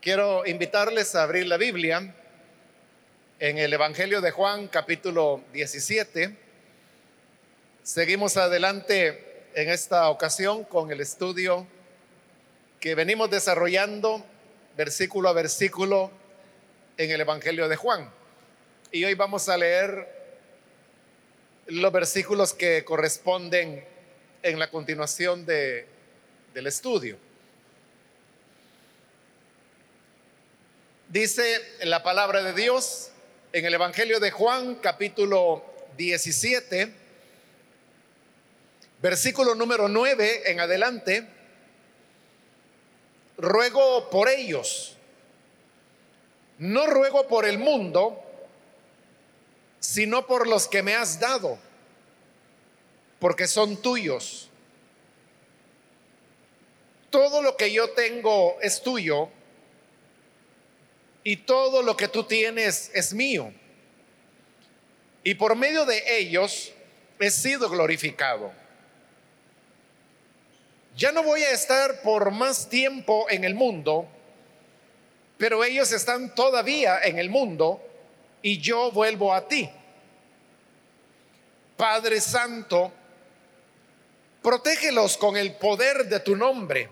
Quiero invitarles a abrir la Biblia en el Evangelio de Juan capítulo 17. Seguimos adelante en esta ocasión con el estudio que venimos desarrollando versículo a versículo en el Evangelio de Juan. Y hoy vamos a leer los versículos que corresponden en la continuación de, del estudio. Dice la palabra de Dios en el Evangelio de Juan capítulo 17, versículo número 9 en adelante, ruego por ellos, no ruego por el mundo, sino por los que me has dado, porque son tuyos. Todo lo que yo tengo es tuyo y todo lo que tú tienes es mío. Y por medio de ellos he sido glorificado. Ya no voy a estar por más tiempo en el mundo, pero ellos están todavía en el mundo y yo vuelvo a ti. Padre Santo, protégelos con el poder de tu nombre,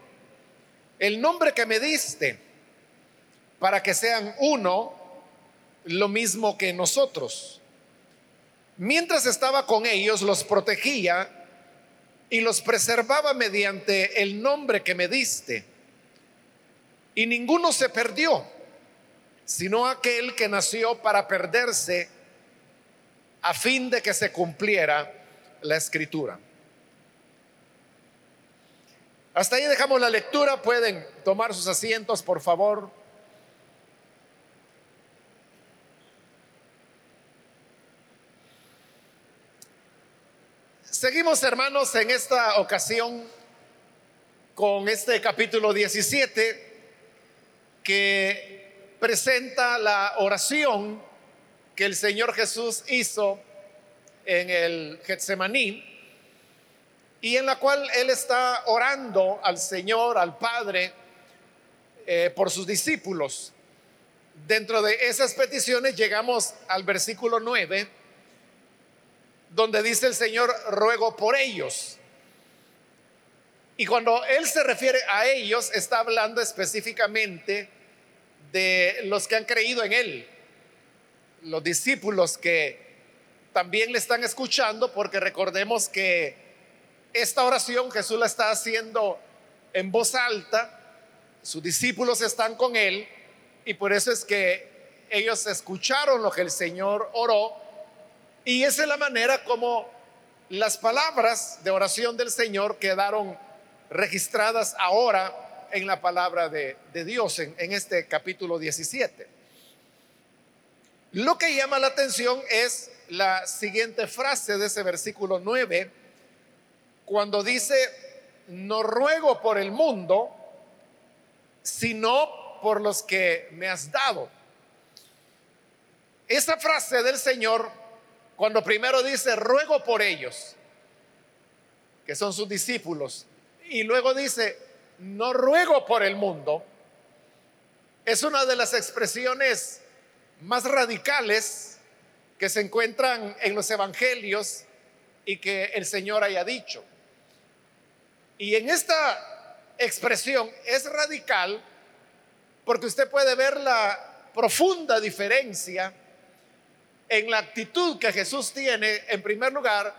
el nombre que me diste para que sean uno lo mismo que nosotros. Mientras estaba con ellos, los protegía y los preservaba mediante el nombre que me diste. Y ninguno se perdió, sino aquel que nació para perderse a fin de que se cumpliera la escritura. Hasta ahí dejamos la lectura. Pueden tomar sus asientos, por favor. Seguimos, hermanos, en esta ocasión con este capítulo 17 que presenta la oración que el Señor Jesús hizo en el Getsemaní y en la cual Él está orando al Señor, al Padre, eh, por sus discípulos. Dentro de esas peticiones llegamos al versículo 9 donde dice el Señor, ruego por ellos. Y cuando Él se refiere a ellos, está hablando específicamente de los que han creído en Él, los discípulos que también le están escuchando, porque recordemos que esta oración Jesús la está haciendo en voz alta, sus discípulos están con Él, y por eso es que ellos escucharon lo que el Señor oró y esa es la manera como las palabras de oración del Señor quedaron registradas ahora en la palabra de, Dios, en, en este capítulo 17. Lo que llama la atención es la siguiente frase de ese versículo 9, cuando dice, no ruego por el mundo, sino por los que me has dado. Esa frase del Señor cuando primero dice, ruego por ellos, que son sus discípulos, y luego dice, no ruego por el mundo, es una de las expresiones más radicales que se encuentran en los evangelios y que el Señor haya dicho. Y en esta expresión es radical porque usted puede ver la profunda diferencia en la actitud que Jesús tiene, en primer lugar,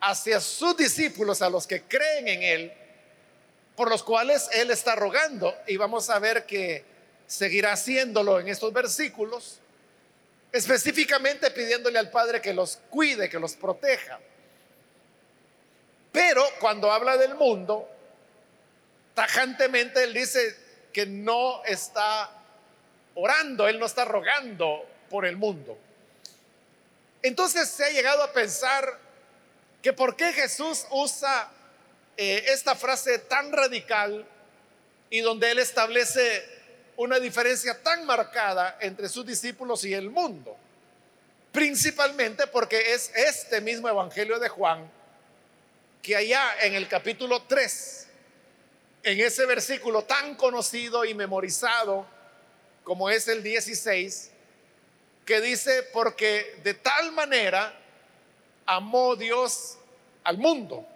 hacia sus discípulos, a los que creen en Él, por los cuales Él está rogando. Y vamos a ver que seguirá haciéndolo en estos versículos, específicamente pidiéndole al Padre que los cuide, que los proteja. Pero cuando habla del mundo, tajantemente Él dice que no está orando, Él no está rogando por el mundo. Entonces se ha llegado a pensar que por qué Jesús usa eh, esta frase tan radical y donde él establece una diferencia tan marcada entre sus discípulos y el mundo. Principalmente porque es este mismo Evangelio de Juan que allá en el capítulo 3, en ese versículo tan conocido y memorizado como es el 16, que dice, porque de tal manera amó Dios al mundo.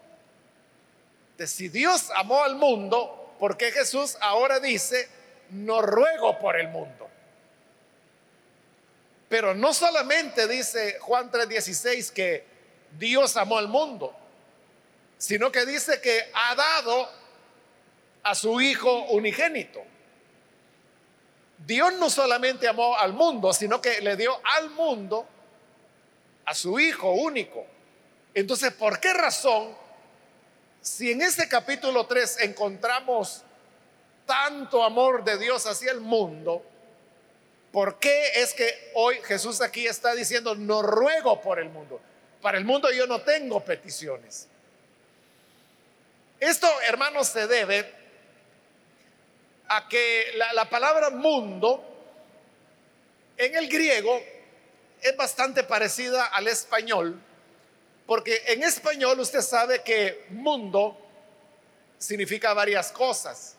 Si Dios amó al mundo, ¿por qué Jesús ahora dice, no ruego por el mundo? Pero no solamente dice Juan 3:16 que Dios amó al mundo, sino que dice que ha dado a su Hijo unigénito. Dios no solamente amó al mundo, sino que le dio al mundo a su Hijo único. Entonces, ¿por qué razón, si en ese capítulo 3 encontramos tanto amor de Dios hacia el mundo, ¿por qué es que hoy Jesús aquí está diciendo, no ruego por el mundo? Para el mundo yo no tengo peticiones. Esto, hermanos, se debe a que la, palabra mundo en el griego es bastante parecida al español, porque en español usted sabe que mundo significa varias cosas.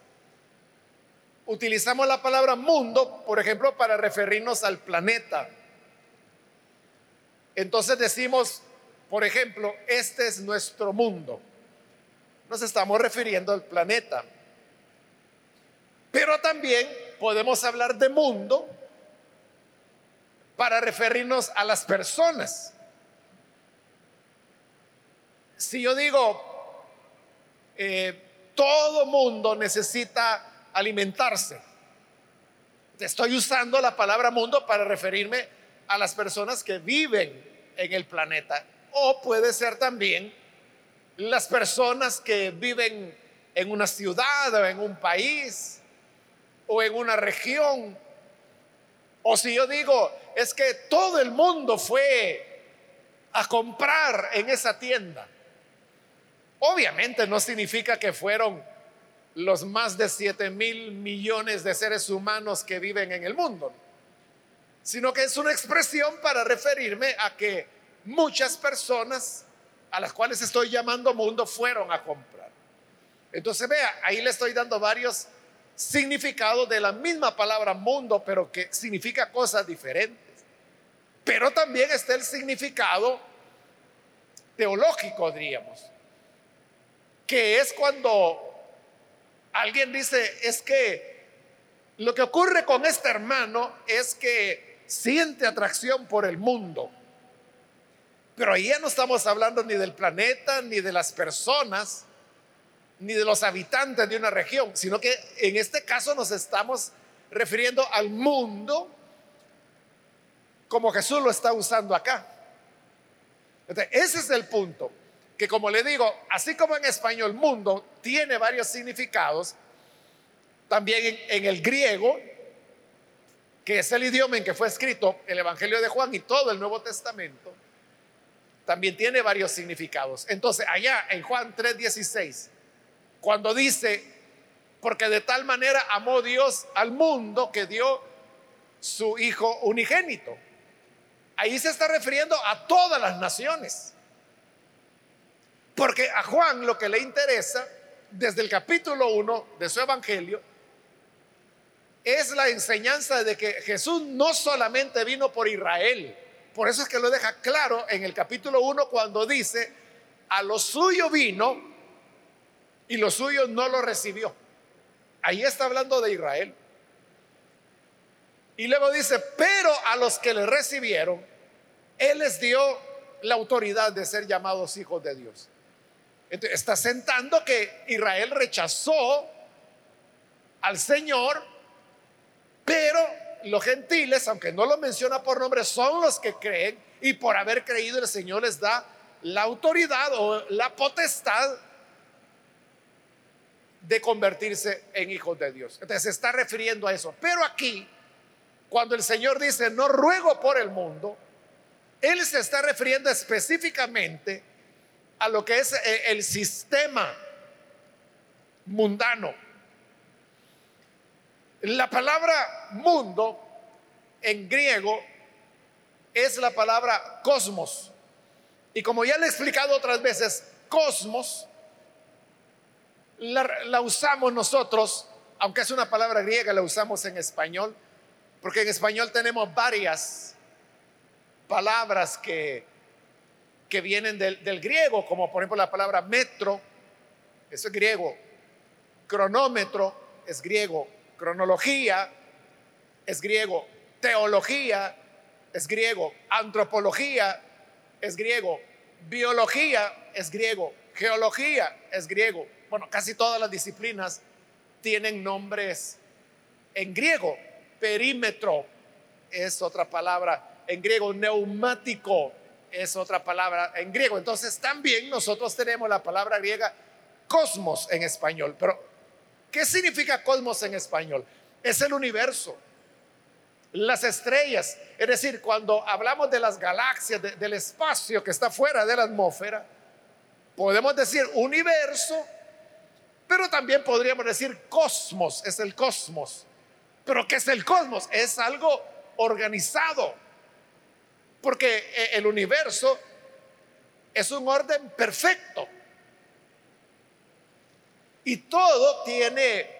Utilizamos la palabra mundo, por ejemplo, para referirnos al planeta. Entonces decimos, por ejemplo, este es nuestro mundo. Nos estamos refiriendo al planeta. Pero también podemos hablar de mundo para referirnos a las personas. Si yo digo, eh, todo mundo necesita alimentarse, estoy usando la palabra mundo para referirme a las personas que viven en el planeta. O puede ser también las personas que viven en una ciudad o en un país o en una región. O si yo digo, es que todo el mundo fue a comprar en esa tienda. Obviamente no significa que fueron los más de 7 mil millones de seres humanos que viven en el mundo, sino que es una expresión para referirme a que muchas personas a las cuales estoy llamando mundo fueron a comprar. Entonces vea, ahí le estoy dando varios significado de la misma palabra mundo, pero que significa cosas diferentes. Pero también está el significado teológico, diríamos, que es cuando alguien dice, es que lo que ocurre con este hermano es que siente atracción por el mundo. Pero ahí ya no estamos hablando ni del planeta, ni de las personas, ni de los habitantes de una región, sino que en este caso nos estamos refiriendo al mundo como Jesús lo está usando acá. ese es el punto, que como le digo, así como en español mundo tiene varios significados, también en, en el griego, que es el idioma en que fue escrito el Evangelio de Juan y todo el Nuevo Testamento, también tiene varios significados. Entonces, allá en Juan 3:16, cuando dice, porque de tal manera amó Dios al mundo que dio su Hijo unigénito. Ahí se está refiriendo a todas las naciones. Porque a Juan lo que le interesa desde el capítulo 1 de su Evangelio es la enseñanza de que Jesús no solamente vino por Israel, por eso es que lo deja claro en el capítulo 1 cuando dice, a lo suyo vino y lo suyo no lo recibió. Ahí está hablando de Israel. Y luego dice, pero a los que le recibieron, Él les dio la autoridad de ser llamados hijos de Dios. Entonces, está sentando que Israel rechazó al Señor, pero los gentiles, aunque no lo menciona por nombre, son los que creen y por haber creído el Señor les da la autoridad o la potestad de convertirse en hijos de Dios. Entonces se está refiriendo a eso. Pero aquí, cuando el Señor dice, no ruego por el mundo, Él se está refiriendo específicamente a lo que es eh, el sistema mundano. La palabra mundo en griego es la palabra cosmos. Y como ya le he explicado otras veces, cosmos la, usamos nosotros, aunque es una palabra griega, la usamos en español, porque en español tenemos varias palabras que, que vienen del, del griego, como por ejemplo la palabra metro, eso es griego, cronómetro es griego, cronología es griego, teología es griego, antropología es griego, biología es griego, geología es griego. Bueno, casi todas las disciplinas tienen nombres en griego. Perímetro es otra palabra en griego, neumático es otra palabra en griego. Entonces también nosotros tenemos la palabra griega cosmos en español. Pero, ¿qué significa cosmos en español? Es el universo las estrellas. Es decir, cuando hablamos de las galaxias, del espacio que está fuera de la atmósfera, podemos decir universo, pero también podríamos decir cosmos, es el cosmos. Pero ¿qué es el cosmos? Es algo organizado, porque eh, el universo es un orden perfecto. Y todo tiene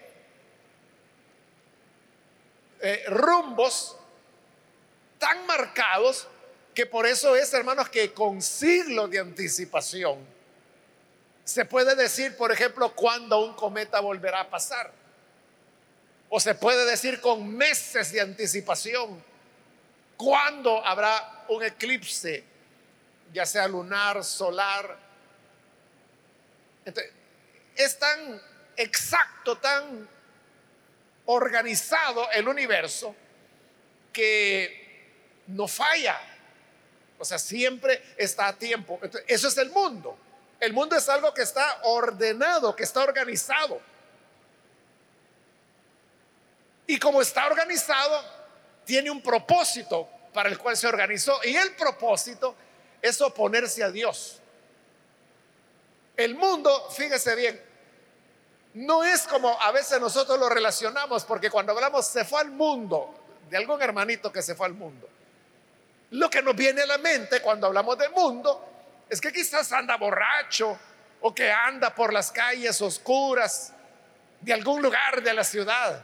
eh, rumbos tan marcados que por eso es, hermanos, que con siglos de anticipación se puede decir, por ejemplo, cuándo un cometa volverá a pasar. O se puede decir con meses de anticipación cuándo habrá un eclipse, ya sea lunar, solar. es tan exacto, tan organizado el universo que no falla. O sea, siempre está a tiempo. eso es el mundo. El mundo es algo que está ordenado, que está organizado. Y como está organizado, tiene un propósito para el cual se organizó. Y el propósito es oponerse a Dios. El mundo, fíjese bien, no es como a veces nosotros lo relacionamos, porque cuando hablamos se fue al mundo, de algún hermanito que se fue al mundo, lo que nos viene a la mente cuando hablamos de mundo es que quizás anda borracho o que anda por las calles oscuras de algún lugar de la ciudad.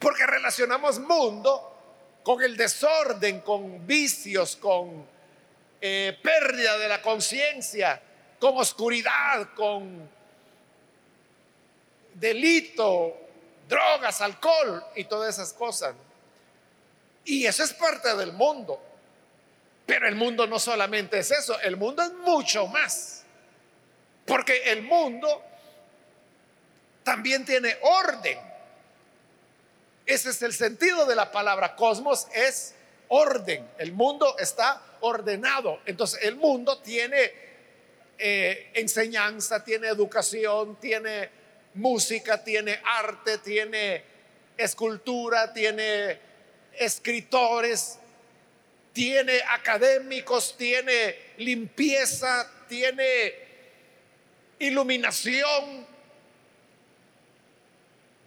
Porque relacionamos mundo con el desorden, con vicios, con eh, pérdida de la conciencia, con oscuridad, con delito, drogas, alcohol y todas esas cosas. Y eso es parte del mundo. Pero el mundo no solamente es eso, el mundo es mucho más. Porque el mundo también tiene orden. Ese es el sentido de la palabra cosmos, es orden. El mundo está ordenado. Entonces el mundo tiene eh, enseñanza, tiene educación, tiene música, tiene arte, tiene escultura, tiene escritores, tiene académicos, tiene limpieza, tiene iluminación.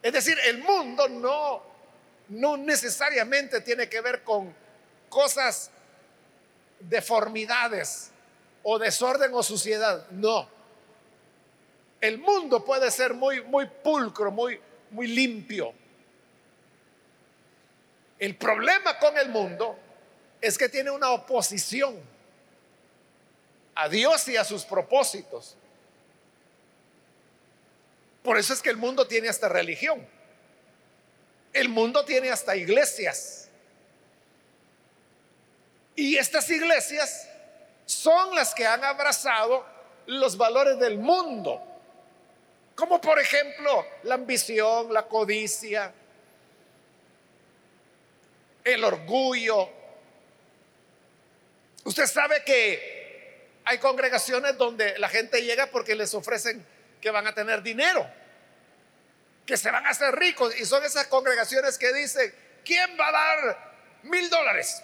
Es decir, el mundo no, no necesariamente tiene que ver con cosas, deformidades o desorden o suciedad. No el mundo puede ser muy, muy pulcro, muy, muy limpio. El problema con el mundo es que tiene una oposición a Dios y a sus propósitos. Por eso es que el mundo tiene hasta religión. El mundo tiene hasta iglesias. Y estas iglesias son las que han abrazado los valores del mundo. Como por ejemplo la ambición, la codicia, el orgullo. Usted sabe que hay congregaciones donde la gente llega porque les ofrecen que van a tener dinero, que se van a hacer ricos. Y son esas congregaciones que dicen, ¿quién va a dar mil dólares?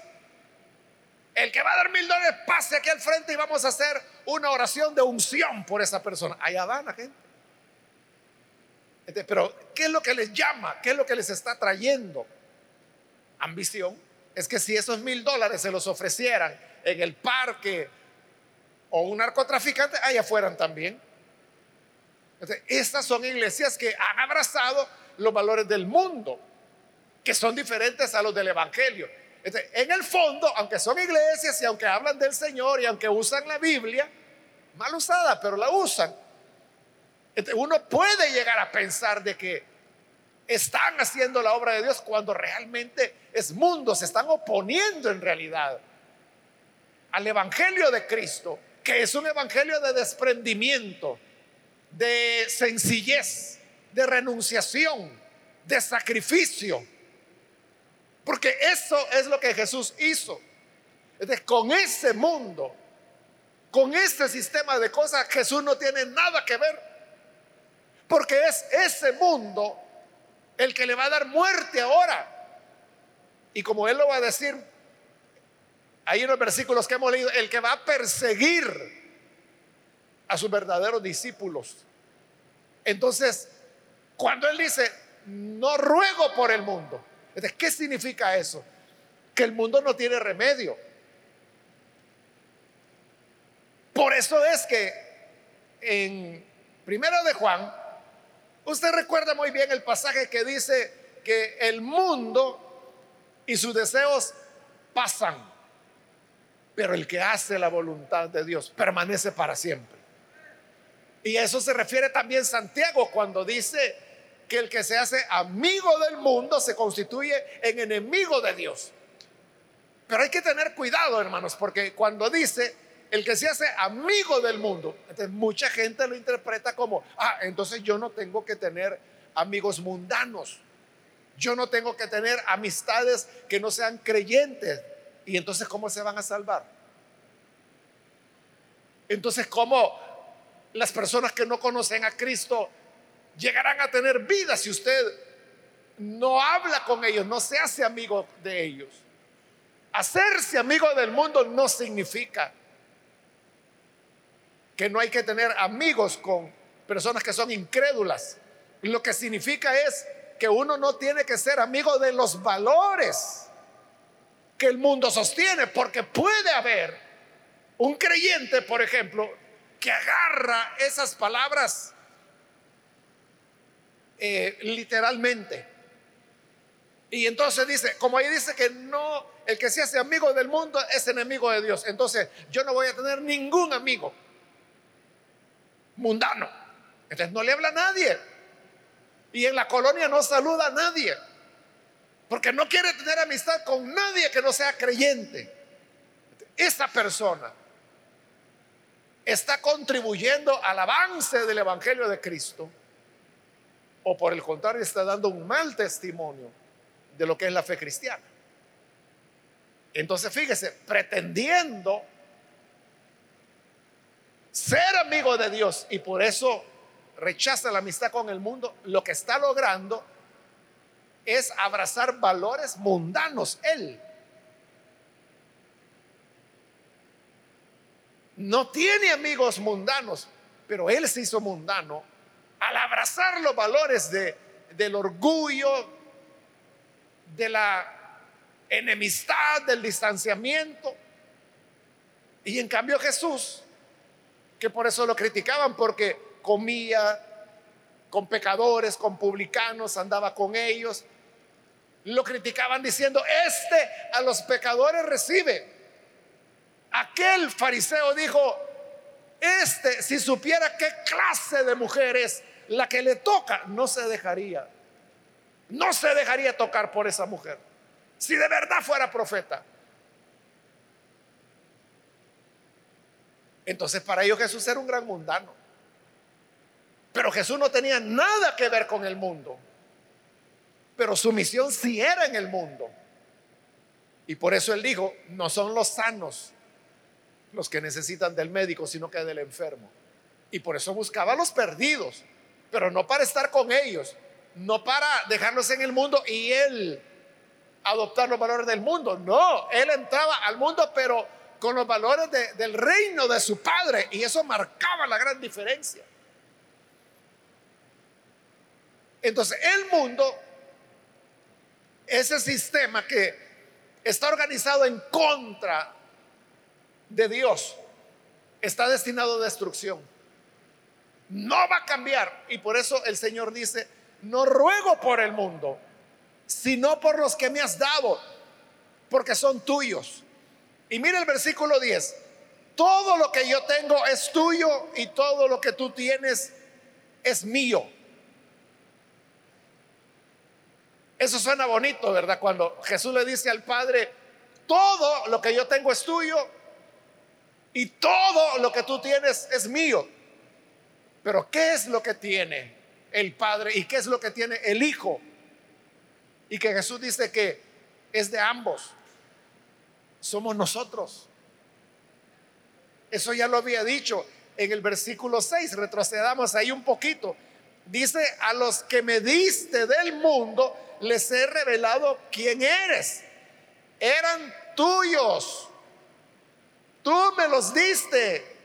El que va a dar mil dólares pase aquí al frente y vamos a hacer una oración de unción por esa persona. Allá van la gente. Pero, ¿qué es lo que les llama? ¿Qué es lo que les está trayendo? Ambición. Es que si esos mil dólares se los ofrecieran en el parque o un narcotraficante, allá fueran también. estas son iglesias que han abrazado los valores del mundo, que son diferentes a los del Evangelio. en el fondo, aunque son iglesias y aunque hablan del Señor y aunque usan la Biblia, mal usada, pero la usan, uno puede llegar a pensar de que están haciendo la obra de Dios cuando realmente es mundo, se están oponiendo en realidad al Evangelio de Cristo, que es un Evangelio de desprendimiento, de sencillez, de renunciación, de sacrificio. Porque eso es lo que Jesús hizo. con ese mundo, con este sistema de cosas, Jesús no tiene nada que ver. Porque es ese mundo el que le va a dar muerte ahora. Y como él lo va a decir, hay unos versículos que hemos leído, el que va a perseguir a sus verdaderos discípulos. Entonces, cuando él dice, no ruego por el mundo, ¿qué significa eso? Que el mundo no tiene remedio. Por eso es que en Primero de Juan, usted recuerda muy bien el pasaje que dice que el mundo y sus deseos pasan, pero el que hace la voluntad de Dios permanece para siempre. Y a eso se refiere también Santiago cuando dice que el que se hace amigo del mundo se constituye en enemigo de Dios. Pero hay que tener cuidado, hermanos, porque cuando dice el que se hace amigo del mundo, mucha gente lo interpreta como, ah, entonces yo no tengo que tener amigos mundanos. Yo no tengo que tener amistades que no sean creyentes. Y entonces, ¿cómo se van a salvar? Entonces, ¿cómo las personas que no conocen a Cristo llegarán a tener vida si usted no habla con ellos, no se hace amigo de ellos. Hacerse amigo del mundo no significa que no hay que tener amigos con personas que son incrédulas. Lo que significa es que uno no tiene que ser amigo de los valores que el mundo sostiene, porque puede haber un creyente, por ejemplo, que agarra esas palabras eh, literalmente. Y entonces dice, como ahí dice que no, el que se hace amigo del mundo es enemigo de Dios. Entonces yo no voy a tener ningún amigo mundano. Entonces no le habla a nadie. Y en la colonia no saluda a nadie. Porque no quiere tener amistad con nadie que no sea creyente. Esa persona está contribuyendo al avance del Evangelio de Cristo o por el contrario está dando un mal testimonio de lo que es la fe cristiana. Entonces fíjese, pretendiendo ser amigo de Dios y por eso rechaza la amistad con el mundo, lo que está logrando es abrazar valores mundanos él. No tiene amigos mundanos, pero él se hizo mundano al abrazar los valores de, del orgullo, de la enemistad, del distanciamiento. Y en cambio Jesús, que por eso lo criticaban, porque comía con pecadores, con publicanos, andaba con ellos, lo criticaban diciendo, este a los pecadores recibe. Aquel fariseo dijo, este si supiera qué clase de mujer es la que le toca, no se dejaría, no se dejaría tocar por esa mujer. Si de verdad fuera profeta. Entonces para ellos Jesús era un gran mundano. Pero Jesús no tenía nada que ver con el mundo. Pero su misión sí era en el mundo. Y por eso él dijo, no son los sanos los que necesitan del médico, sino que del enfermo. Y por eso buscaba a los perdidos pero no para estar con ellos, no para dejarlos en el mundo y él adoptar los valores del mundo. No, él entraba al mundo, pero con los valores del reino de su padre y eso marcaba la gran diferencia. Entonces, el mundo, ese sistema que está organizado en contra de Dios, está destinado a destrucción. no va a cambiar. Y por eso el Señor dice, no ruego por el mundo, sino por los que me has dado, porque son tuyos. Y mire el versículo 10, todo lo que yo tengo es tuyo y todo lo que tú tienes es mío. Eso suena bonito, ¿verdad? Cuando Jesús le dice al Padre, todo lo que yo tengo es tuyo y todo lo que tú tienes es mío. Pero ¿qué es lo que tiene el Padre y qué es lo que tiene el Hijo? Y que Jesús dice que es de ambos. Somos nosotros. Eso ya lo había dicho en el versículo 6. Retrocedamos ahí un poquito. Dice, a los que me diste del mundo, les he revelado quién eres. Eran tuyos. Tú me los diste.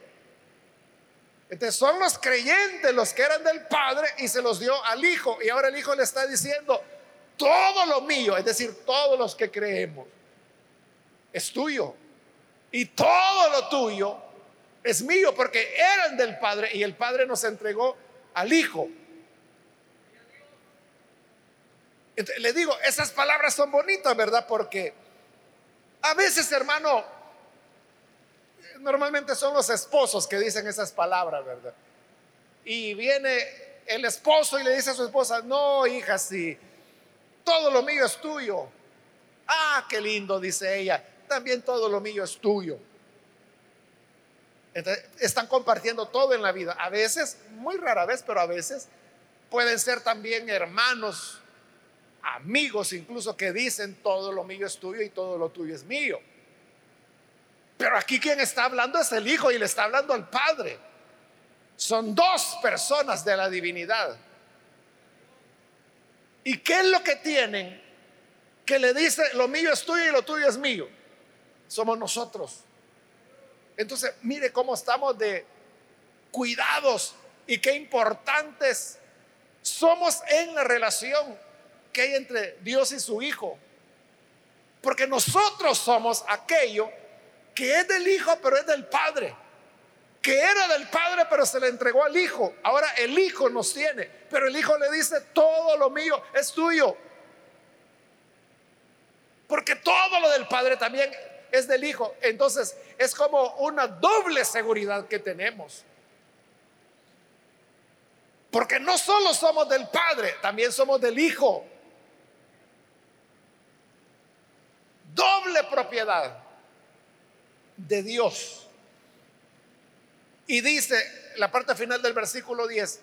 Entonces son los creyentes los que eran del Padre y se los dio al Hijo. Y ahora el Hijo le está diciendo, todo lo mío, es decir, todos los que creemos, es tuyo. Y todo lo tuyo es mío porque eran del Padre y el Padre nos entregó al Hijo. Le digo, esas palabras son bonitas, ¿verdad? Porque a veces, hermano, normalmente son los esposos que dicen esas palabras, ¿verdad? Y viene el esposo y le dice a su esposa, no, hija, sí, todo lo mío es tuyo. Ah, qué lindo, dice ella, también todo lo mío es tuyo. están compartiendo todo en la vida. A veces, muy rara vez, pero a veces pueden ser también hermanos, amigos incluso que dicen todo lo mío es tuyo y todo lo tuyo es mío. Pero aquí quien está hablando es el Hijo y le está hablando al Padre. Son dos personas de la divinidad. ¿Y qué es lo que tienen? Que le dice, lo mío es tuyo y lo tuyo es mío. Somos nosotros. Entonces, mire cómo estamos de cuidados y qué importantes somos en la relación que hay entre Dios y su Hijo. Porque nosotros somos aquello que es del Hijo, pero es del Padre. Que era del Padre, pero se le entregó al Hijo. Ahora el Hijo nos tiene, pero el Hijo le dice, todo lo mío es tuyo. Porque todo lo del Padre también es del Hijo. Entonces es como una doble seguridad que tenemos. Porque no solo somos del Padre, también somos del Hijo. Doble propiedad de Dios. Y dice la parte final del versículo 10,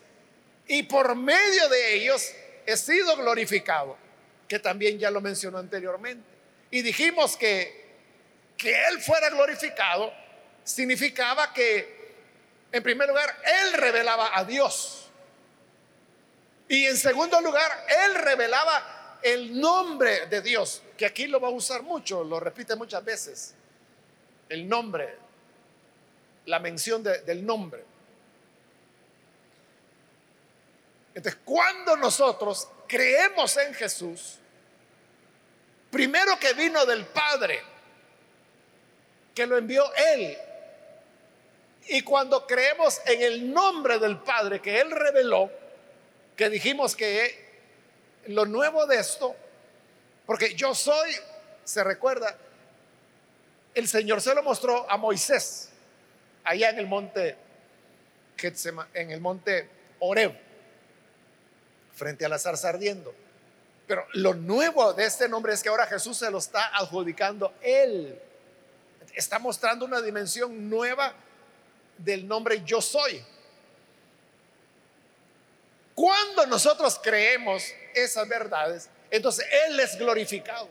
y por medio de ellos he sido glorificado, que también ya lo mencionó anteriormente. Y dijimos que que Él fuera glorificado significaba que, en primer lugar, Él revelaba a Dios. Y en segundo lugar, Él revelaba el nombre de Dios, que aquí lo va a usar mucho, lo repite muchas veces el nombre, la mención del nombre. Entonces, cuando nosotros creemos en Jesús, primero que vino del Padre, que lo envió Él, y cuando creemos en el nombre del Padre que Él reveló, que dijimos que lo nuevo de esto, porque yo soy, se recuerda, el Señor se lo mostró a Moisés allá en el monte en el monte Oreb, frente a la zarza ardiendo. Pero lo nuevo de este nombre es que ahora Jesús se lo está adjudicando él. Está mostrando una dimensión nueva del nombre yo soy. Cuando nosotros creemos esas verdades, entonces Él es glorificado.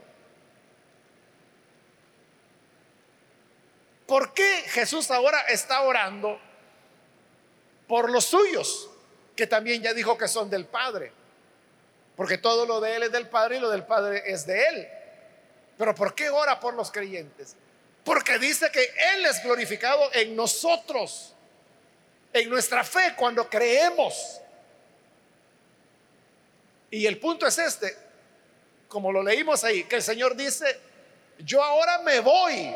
¿Por qué Jesús ahora está orando por los suyos, que también ya dijo que son del Padre? Porque todo lo de Él es del Padre y lo del Padre es de Él. Pero ¿por qué ora por los creyentes? Porque dice que Él es glorificado en nosotros, en nuestra fe, cuando creemos. Y el punto es este, como lo leímos ahí, que el Señor dice, yo ahora me voy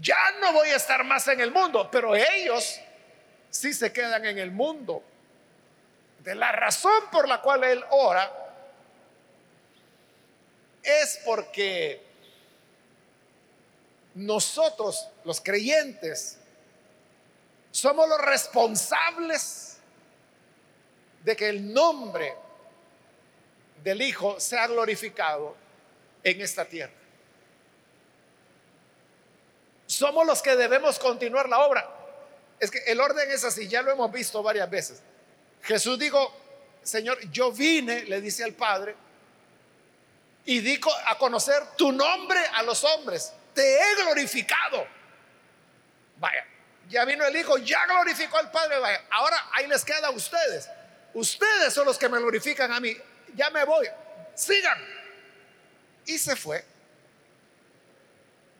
ya no voy a estar más en el mundo, pero ellos si se quedan en el mundo. De la razón por la cual él ora es porque nosotros, los creyentes, somos los responsables de que el nombre del Hijo sea glorificado en esta tierra. Somos los que debemos continuar la obra. Es que el orden es así, ya lo hemos visto varias veces. Jesús dijo, Señor, yo vine, le dice al Padre, y dijo a conocer tu nombre a los hombres. Te he glorificado. Vaya, ya vino el Hijo, ya glorificó al Padre. Vaya, ahora ahí les queda a ustedes. Ustedes son los que me glorifican a mí. Ya me voy. Sigan. Y se fue.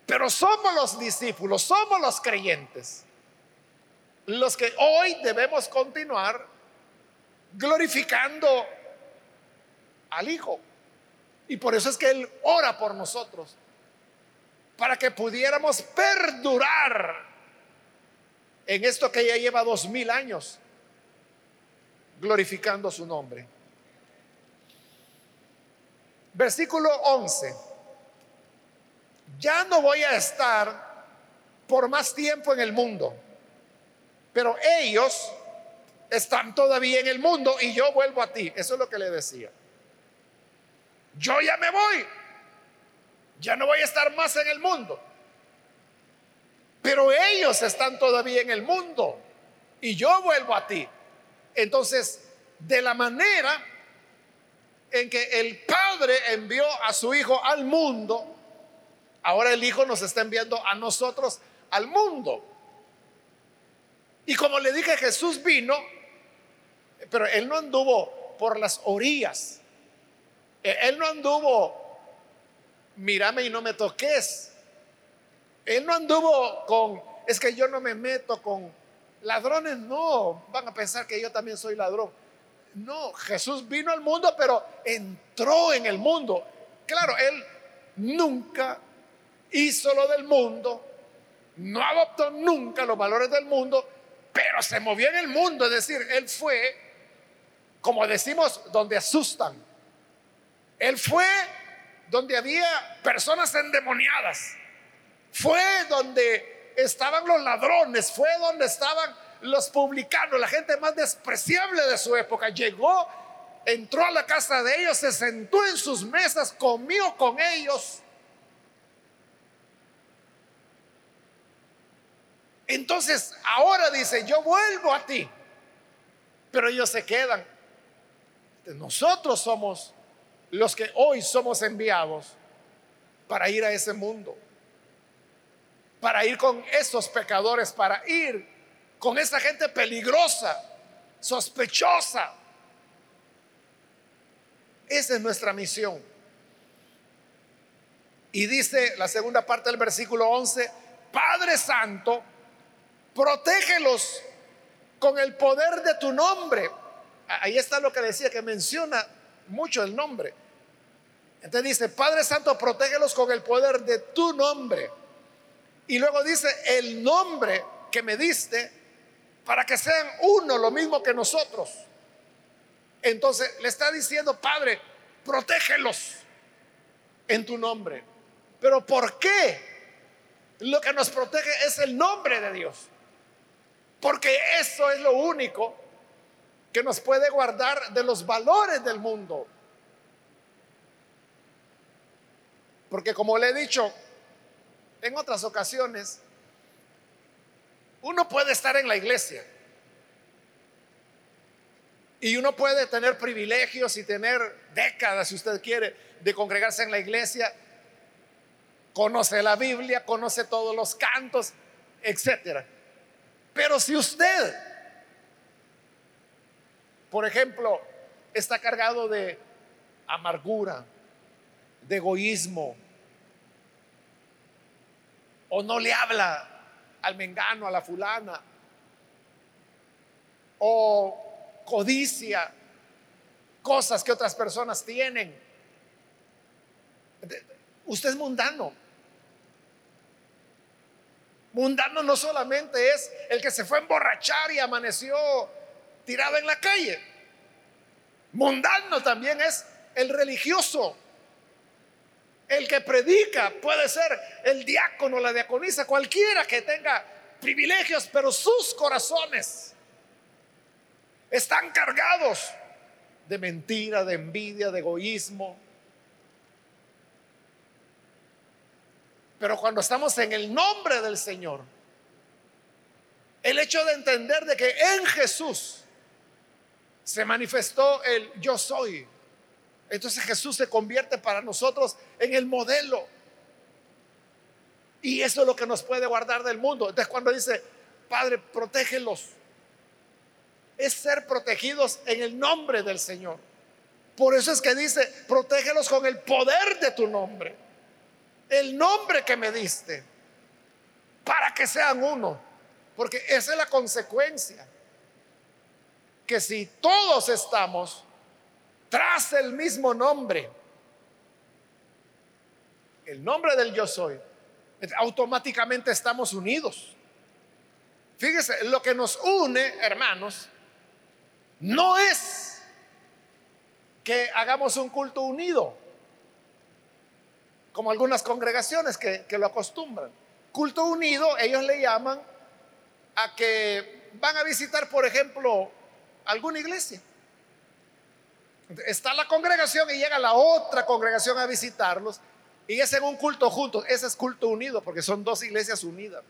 Pero somos los discípulos, somos los creyentes, los que hoy debemos continuar glorificando al Hijo. Y por eso es que Él ora por nosotros, para que pudiéramos perdurar en esto que ya lleva dos mil años, glorificando su nombre. Versículo 11. Ya no voy a estar por más tiempo en el mundo, pero ellos están todavía en el mundo y yo vuelvo a ti. Eso es lo que le decía. Yo ya me voy. Ya no voy a estar más en el mundo. Pero ellos están todavía en el mundo y yo vuelvo a ti. Entonces, de la manera en que el Padre envió a su Hijo al mundo, ahora el Hijo nos está enviando a nosotros al mundo. Y como le dije, Jesús vino, pero Él no anduvo por las orillas. E, él no anduvo, mírame y no me toques. Él no anduvo con, es que yo no me meto con ladrones, no, van a pensar que yo también soy ladrón. No, Jesús vino al mundo, pero entró en el mundo. Claro, Él nunca hizo lo del mundo, no adoptó nunca los valores del mundo, pero se movió en el mundo. Es decir, Él fue, como decimos, donde asustan. Él fue donde había personas endemoniadas. Fue donde estaban los ladrones, fue donde estaban los publicanos, la gente más despreciable de su época. Llegó, entró a la casa de ellos, se sentó en sus mesas, comió con ellos. Entonces, ahora dice, yo vuelvo a ti, pero ellos se quedan. Nosotros somos los que hoy somos enviados para ir a ese mundo, para ir con esos pecadores, para ir con esa gente peligrosa, sospechosa. Esa es nuestra misión. Y dice la segunda parte del versículo 11, Padre Santo, protégelos con el poder de tu nombre. Ahí está lo que decía, que menciona mucho el nombre. Entonces dice, Padre Santo, protégelos con el poder de tu nombre. Y luego dice, el nombre que me diste para que sean uno, lo mismo que nosotros. Entonces le está diciendo, Padre, protégelos en tu nombre. Pero ¿por qué? Lo que nos protege es el nombre de Dios. Porque eso es lo único que nos puede guardar de los valores del mundo. Porque como le he dicho en otras ocasiones, uno puede estar en la iglesia y uno puede tener privilegios y tener décadas, si usted quiere, de congregarse en la iglesia, conoce la Biblia, conoce todos los cantos, etcétera. Pero si usted, por ejemplo, está cargado de amargura, de egoísmo, o no le habla al mengano, a la fulana, o codicia cosas que otras personas tienen. Usted es mundano. Mundano no solamente es el que se fue a emborrachar y amaneció tirado en la calle. Mundano también es el religioso, el que predica, puede ser el diácono, la diaconisa, cualquiera que tenga privilegios, pero sus corazones están cargados de mentira, de envidia, de egoísmo. Pero cuando estamos en el nombre del Señor, el hecho de entender de que en Jesús se manifestó el yo soy, entonces Jesús se convierte para nosotros en el modelo. Y eso es lo que nos puede guardar del mundo. Entonces cuando dice, Padre, protégelos, es ser protegidos en el nombre del Señor. Por eso es que dice, protégelos con el poder de tu nombre. El nombre que me diste. Para que sean uno. Porque esa es la consecuencia. Que si todos estamos tras el mismo nombre, el nombre del yo soy, automáticamente estamos unidos. Fíjese, lo que nos une, hermanos, no es que hagamos un culto unido, como algunas congregaciones que, que, lo acostumbran. Culto unido, ellos le llaman a que van a visitar, por ejemplo, alguna iglesia. Está la congregación y llega la otra congregación a visitarlos y es un culto juntos. Ese es culto unido porque son dos iglesias unidas.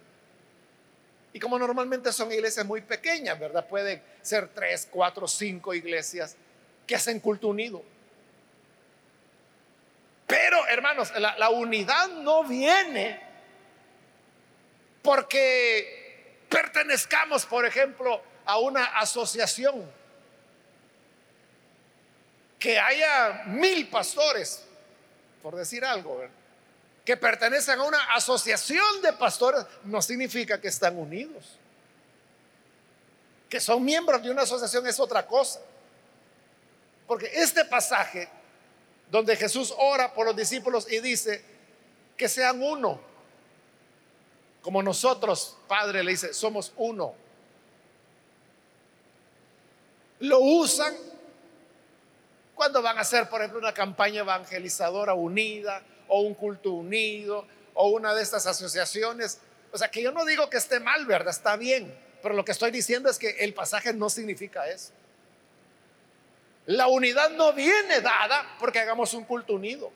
Y como normalmente son iglesias muy pequeñas, ¿verdad? Pueden ser tres, cuatro, cinco iglesias que hacen culto unido. Pero, hermanos, la unidad no viene porque pertenezcamos, por ejemplo, a una asociación que haya mil pastores, por decir algo, que pertenecen a una asociación de pastores, no significa que están unidos. Que son miembros de una asociación es otra cosa. Porque este pasaje, donde Jesús ora por los discípulos y dice que sean uno, como nosotros, Padre, le dice, somos uno. Lo usan cuando van a hacer, por ejemplo, una campaña evangelizadora unida o un culto unido o una de estas asociaciones. O sea, que yo no digo que esté mal, ¿verdad? Está bien. Pero lo que estoy diciendo es que el pasaje no significa eso. La unidad no viene dada porque hagamos un culto unido.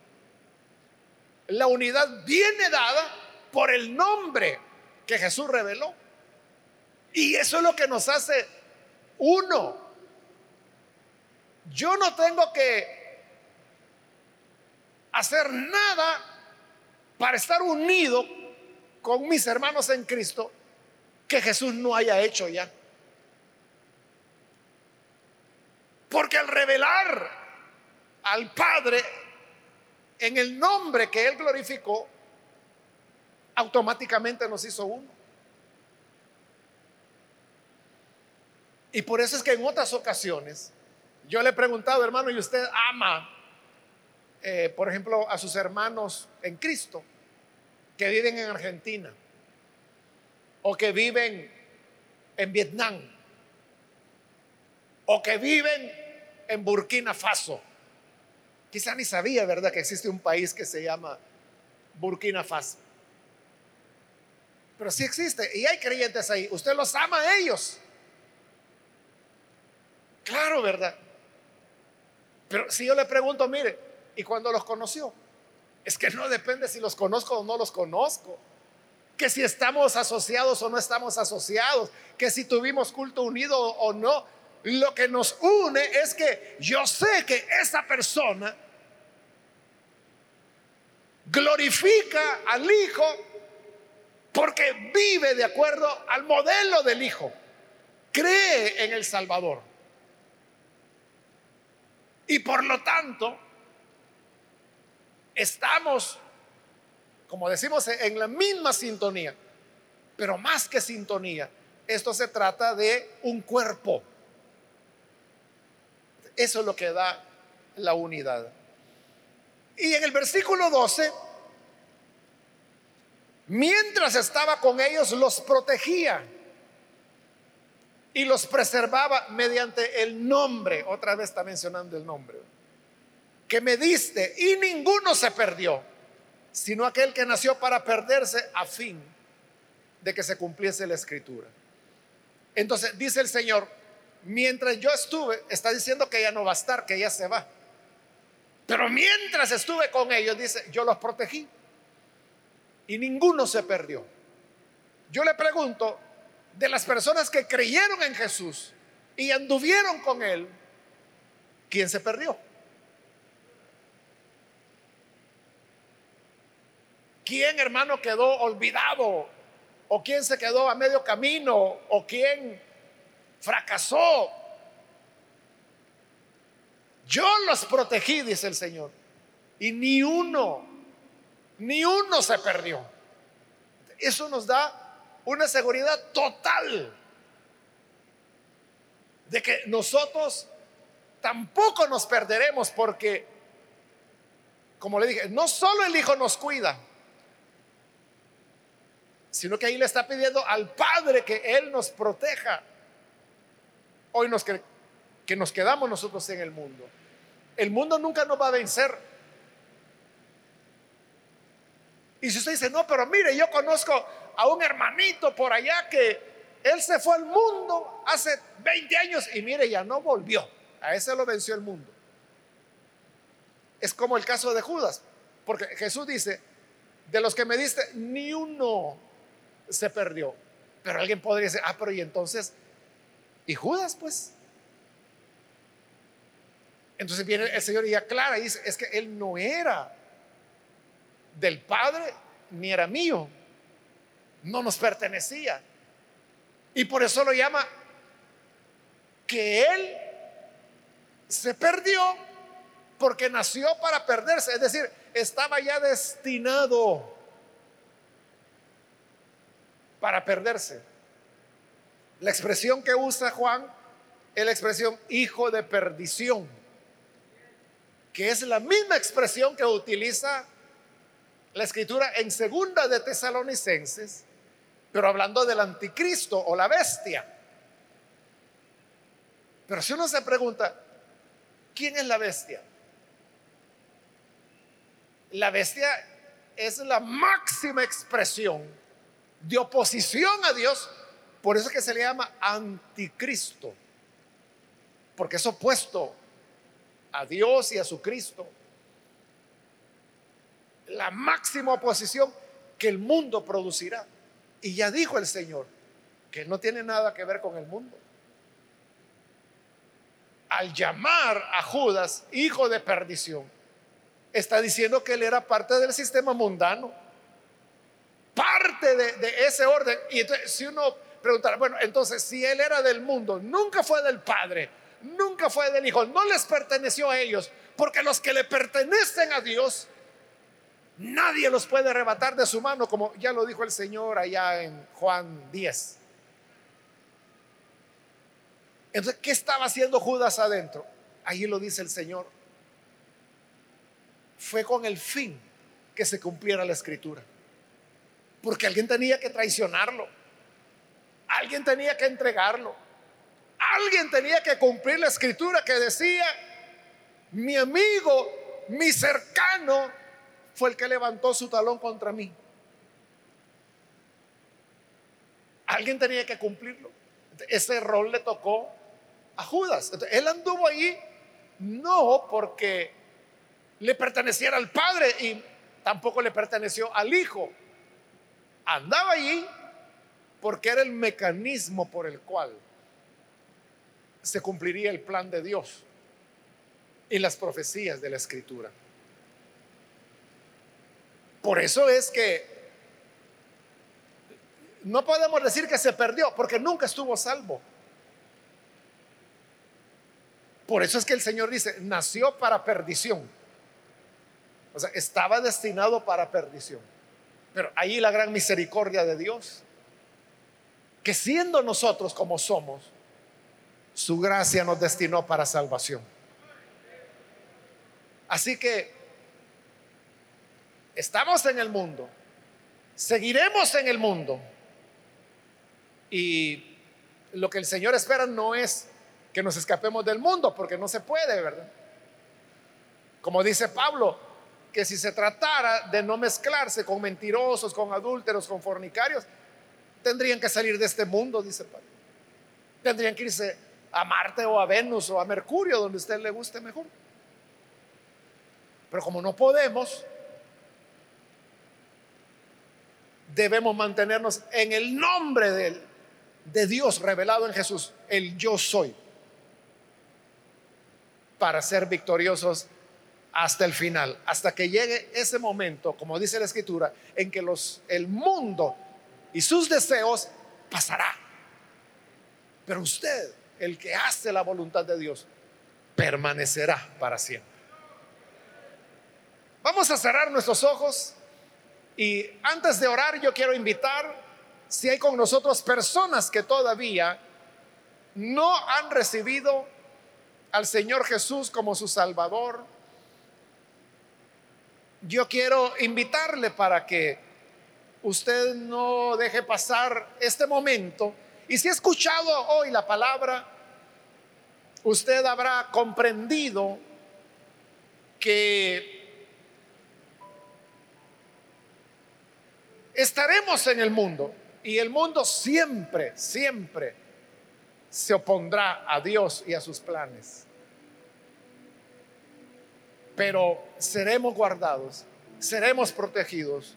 La unidad viene dada por el nombre que Jesús reveló. Y eso es lo que nos hace uno. Yo no tengo que hacer nada para estar unido con mis hermanos en Cristo que Jesús no haya hecho ya. Porque al revelar al Padre en el nombre que Él glorificó, automáticamente nos hizo uno. Y por eso es que en otras ocasiones yo le he preguntado, hermano, ¿y usted ama, eh, por ejemplo, a sus hermanos en Cristo que viven en Argentina o que viven en Vietnam o que viven en Burkina Faso? Quizá ni sabía, ¿verdad?, que existe un país que se llama Burkina Faso. Pero sí existe y hay creyentes ahí. Usted los ama a ellos. Claro, ¿verdad? Pero si yo le pregunto, mire, ¿y cuando los conoció? Es que no depende si los conozco o no los conozco. Que si estamos asociados o no estamos asociados. Que si tuvimos culto unido o no. Lo que nos une es que yo sé que esa persona glorifica al Hijo porque vive de acuerdo al modelo del Hijo. Cree en el Salvador. Y por lo tanto, estamos, como decimos, en la misma sintonía, pero más que sintonía, esto se trata de un cuerpo. Eso es lo que da la unidad. Y en el versículo 12 mientras estaba con ellos, los protegía y los preservaba mediante el nombre. Otra vez está mencionando el nombre. Que me diste y ninguno se perdió, sino aquel que nació para perderse a fin de que se cumpliese la escritura. Entonces dice el Señor, mientras yo estuve, está diciendo que ya no va a estar, que ya se va. Pero mientras estuve con ellos, dice, yo los protegí y ninguno se perdió. Yo le pregunto, de las personas que creyeron en Jesús y anduvieron con Él, ¿quién se perdió? ¿Quién, hermano, quedó olvidado? ¿O quién se quedó a medio camino? ¿O quién fracasó? Yo los protegí, dice el Señor. Y ni uno, ni uno se perdió. Eso nos da una seguridad total de que nosotros tampoco nos perderemos porque, como le dije, no solo el Hijo nos cuida, sino que ahí le está pidiendo al Padre que Él nos proteja. Hoy nos que, que nos quedamos nosotros en el mundo. El mundo nunca nos va a vencer. Y si usted dice, no, pero mire, yo conozco a un hermanito por allá que él se fue al mundo hace 20 años y mire, ya no volvió. A ese lo venció el mundo. Es como el caso de Judas, porque Jesús dice, de los que me diste, ni uno se perdió. Pero alguien podría decir, ah, pero y entonces, ¿y Judas pues? Entonces viene el Señor y aclara y dice, es que Él no era del Padre ni era mío, no nos pertenecía. Y por eso lo llama que Él se perdió porque nació para perderse, es decir, estaba ya destinado para perderse. La expresión que usa Juan es la expresión hijo de perdición que es la misma expresión que utiliza la escritura en segunda de Tesalonicenses, pero hablando del anticristo o la bestia. Pero si uno se pregunta, ¿quién es la bestia? La bestia es la máxima expresión de oposición a Dios, por eso es que se le llama anticristo, porque es opuesto a Dios y a su Cristo, la máxima oposición que el mundo producirá. Y ya dijo el Señor que no tiene nada que ver con el mundo. Al llamar a Judas hijo de perdición, está diciendo que él era parte del sistema mundano, parte de, de ese orden. Y entonces, si uno preguntara, bueno, entonces si él era del mundo, nunca fue del Padre, nunca fue del Hijo, no les perteneció a ellos, porque los que le pertenecen a Dios, nadie los puede arrebatar de su mano, como ya lo dijo el Señor allá en Juan 10. Entonces, ¿qué estaba haciendo Judas adentro? Allí lo dice el Señor. Fue con el fin que se cumpliera la escritura. Porque alguien tenía que traicionarlo. Alguien tenía que entregarlo. Alguien tenía que cumplir la escritura que decía, mi amigo, mi cercano, fue el que levantó su talón contra mí. Alguien tenía que cumplirlo. Ese rol le tocó a Judas. él anduvo ahí no porque le perteneciera al Padre y tampoco le perteneció al Hijo. Andaba allí porque era el mecanismo por el cual se cumpliría el plan de Dios y las profecías de la escritura. Por eso es que no podemos decir que se perdió, porque nunca estuvo salvo. Por eso es que el Señor dice, nació para perdición. O sea, estaba destinado para perdición. Pero ahí la gran misericordia de Dios, que siendo nosotros como somos, su gracia nos destinó para salvación. Así que estamos en el mundo, Seguiremos en el mundo. Y lo que el Señor espera no es que nos escapemos del mundo, porque no se puede, ¿verdad? Como dice Pablo, que si se tratara de no mezclarse con mentirosos, con adúlteros, con fornicarios, tendrían que salir de este mundo, dice Pablo. Tendrían que irse a Marte o a Venus o a Mercurio, donde a usted le guste mejor. Pero como no podemos, debemos mantenernos en el nombre de, Dios revelado en Jesús, el yo soy, para ser victoriosos hasta el final, hasta que llegue ese momento, como dice la escritura, en que los, el mundo y sus deseos pasará. Pero usted, el que hace la voluntad de Dios, permanecerá para siempre. Vamos a cerrar nuestros ojos y antes de orar yo quiero invitar, si hay con nosotros personas que todavía no han recibido al Señor Jesús como su Salvador, yo quiero invitarle para que usted no deje pasar este momento. Y si ha escuchado hoy la palabra, usted habrá comprendido que estaremos en el mundo y el mundo siempre, siempre se opondrá a Dios y a sus planes. Pero seremos guardados, seremos protegidos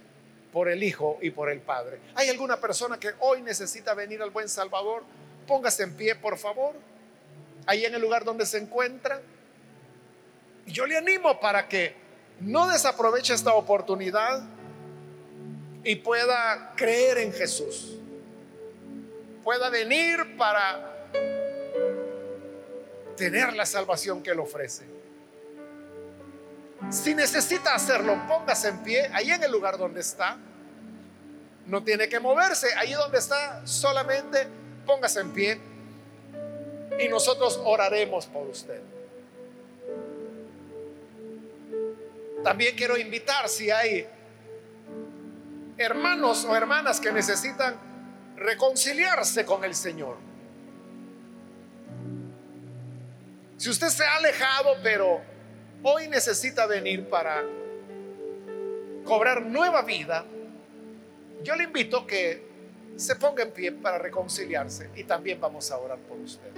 por el Hijo y por el Padre. ¿Hay alguna persona que hoy necesita venir al buen Salvador? Póngase en pie, por favor, ahí en el lugar donde se encuentra. Yo le animo para que no desaproveche esta oportunidad y pueda creer en Jesús. Pueda venir para tener la salvación que Él ofrece. Si necesita hacerlo, póngase en pie, ahí en el lugar donde está. No tiene que moverse, ahí donde está, solamente póngase en pie y nosotros oraremos por usted. También quiero invitar si hay hermanos o hermanas que necesitan reconciliarse con el Señor. Si usted se ha alejado, pero hoy necesita venir para cobrar nueva vida, yo le invito que se ponga en pie para reconciliarse y también vamos a orar por usted.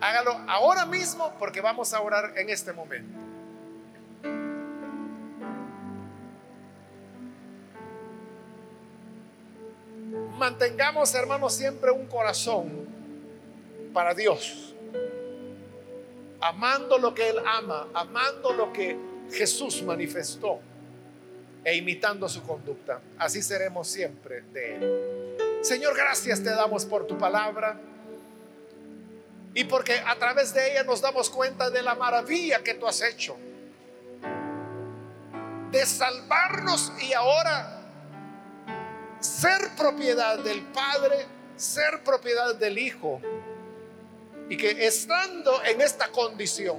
Hágalo ahora mismo porque vamos a orar en este momento. Mantengamos, hermanos, siempre un corazón para Dios amando lo que Él ama, amando lo que Jesús manifestó e imitando su conducta. Así seremos siempre de Él. Señor, gracias te damos por tu palabra y porque a través de ella nos damos cuenta de la maravilla que tú has hecho. De salvarnos y ahora ser propiedad del Padre, ser propiedad del Hijo y que estando en esta condición,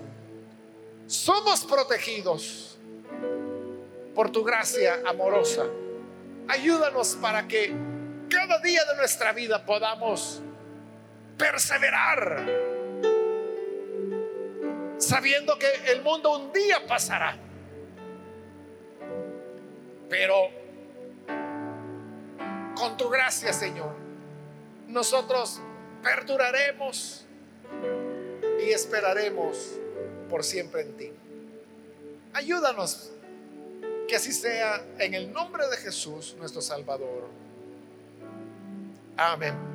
somos protegidos por tu gracia amorosa. Ayúdanos para que cada día de nuestra vida podamos perseverar, sabiendo que el mundo un día pasará. Pero con tu gracia, Señor, nosotros perduraremos y esperaremos por siempre en ti. Ayúdanos que así sea en el nombre de Jesús, nuestro Salvador. Amén.